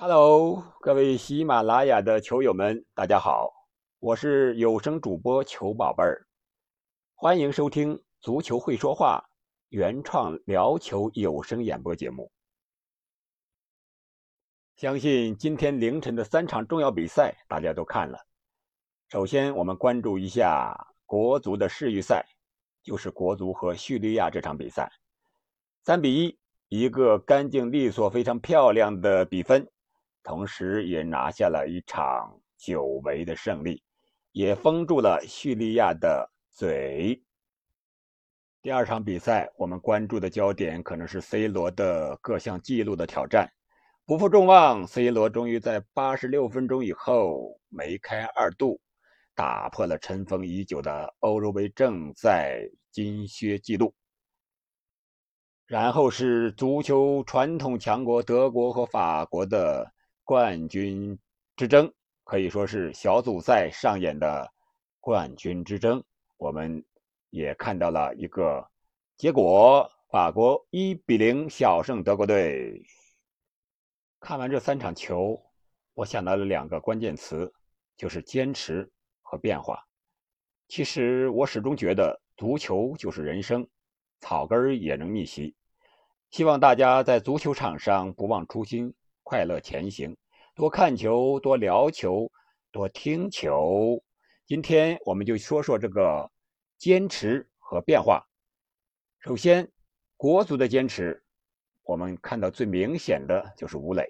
Hello，各位喜马拉雅的球友们，大家好，我是有声主播球宝贝儿，欢迎收听《足球会说话》原创聊球有声演播节目。相信今天凌晨的三场重要比赛大家都看了。首先，我们关注一下国足的世预赛，就是国足和叙利亚这场比赛，三比一，一个干净利索、非常漂亮的比分。同时，也拿下了一场久违的胜利，也封住了叙利亚的嘴。第二场比赛，我们关注的焦点可能是 C 罗的各项纪录的挑战。不负众望，C 罗终于在八十六分钟以后梅开二度，打破了尘封已久的欧洲杯正赛金靴纪录。然后是足球传统强国德国和法国的。冠军之争可以说是小组赛上演的冠军之争，我们也看到了一个结果：法国一比零小胜德国队。看完这三场球，我想到了两个关键词，就是坚持和变化。其实我始终觉得，足球就是人生，草根也能逆袭。希望大家在足球场上不忘初心。快乐前行，多看球，多聊球，多听球。今天我们就说说这个坚持和变化。首先，国足的坚持，我们看到最明显的就是吴磊。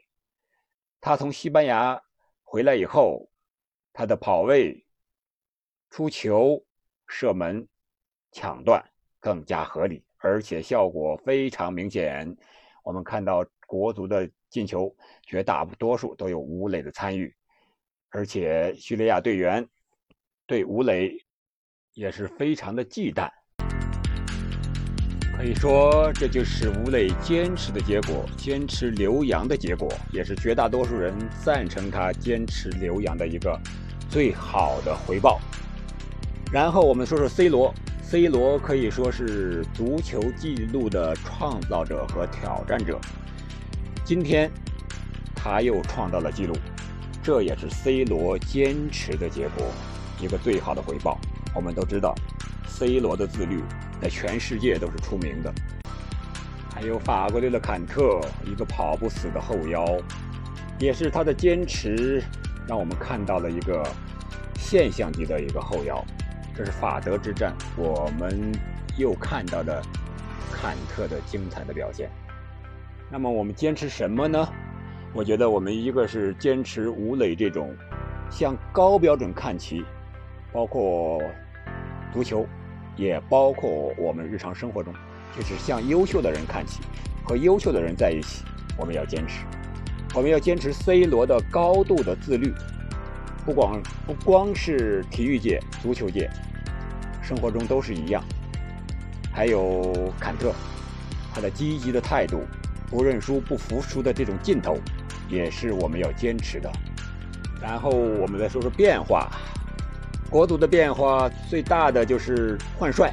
他从西班牙回来以后，他的跑位、出球、射门、抢断更加合理，而且效果非常明显。我们看到国足的。进球绝大多数都有吴磊的参与，而且叙利亚队员对吴磊也是非常的忌惮。可以说，这就是吴磊坚持的结果，坚持留洋的结果，也是绝大多数人赞成他坚持留洋的一个最好的回报。然后我们说说 C 罗，C 罗可以说是足球纪录的创造者和挑战者。今天，他又创造了纪录，这也是 C 罗坚持的结果，一个最好的回报。我们都知道，C 罗的自律在全世界都是出名的。还有法国队的坎特，一个跑不死的后腰，也是他的坚持，让我们看到了一个现象级的一个后腰。这是法德之战，我们又看到了坎特的精彩的表现。那么我们坚持什么呢？我觉得我们一个是坚持吴磊这种向高标准看齐，包括足球，也包括我们日常生活中，就是向优秀的人看齐，和优秀的人在一起，我们要坚持。我们要坚持 C 罗的高度的自律，不光不光是体育界、足球界，生活中都是一样。还有坎特，他的积极的态度。不认输、不服输的这种劲头，也是我们要坚持的。然后我们再说说变化，国足的变化最大的就是换帅，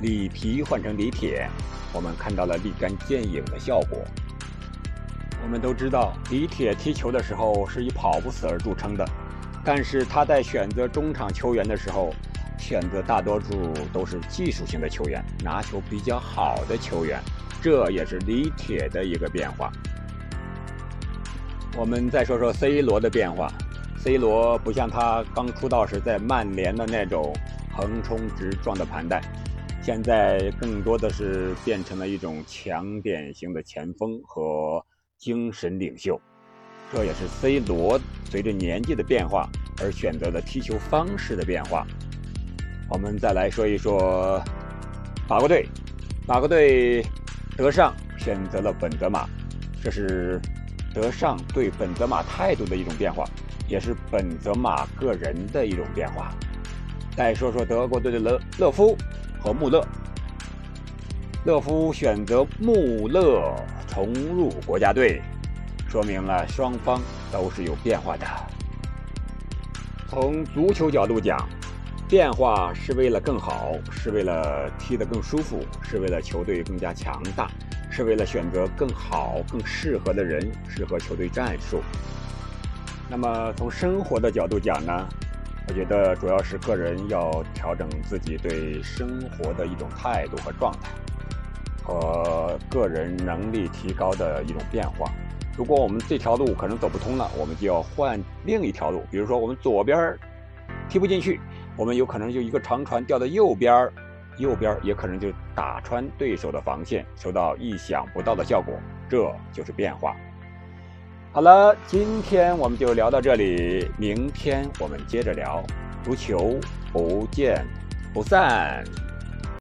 里皮换成里铁，我们看到了立竿见影的效果。我们都知道，李铁踢球的时候是以跑不死而著称的，但是他在选择中场球员的时候，选择大多数都是技术型的球员，拿球比较好的球员。这也是李铁的一个变化。我们再说说 C 罗的变化。C 罗不像他刚出道时在曼联的那种横冲直撞的盘带，现在更多的是变成了一种强点型的前锋和精神领袖。这也是 C 罗随着年纪的变化而选择的踢球方式的变化。我们再来说一说法国队，法国队。德尚选择了本泽马，这是德尚对本泽马态度的一种变化，也是本泽马个人的一种变化。再说说德国队的勒勒夫和穆勒，勒夫选择穆勒重入国家队，说明了双方都是有变化的。从足球角度讲。变化是为了更好，是为了踢得更舒服，是为了球队更加强大，是为了选择更好、更适合的人，适合球队战术。那么从生活的角度讲呢，我觉得主要是个人要调整自己对生活的一种态度和状态，和个人能力提高的一种变化。如果我们这条路可能走不通了，我们就要换另一条路。比如说，我们左边踢不进去，我们有可能就一个长传掉到右边，右边也可能就打穿对手的防线，收到意想不到的效果。这就是变化。好了，今天我们就聊到这里，明天我们接着聊足球，不见不散。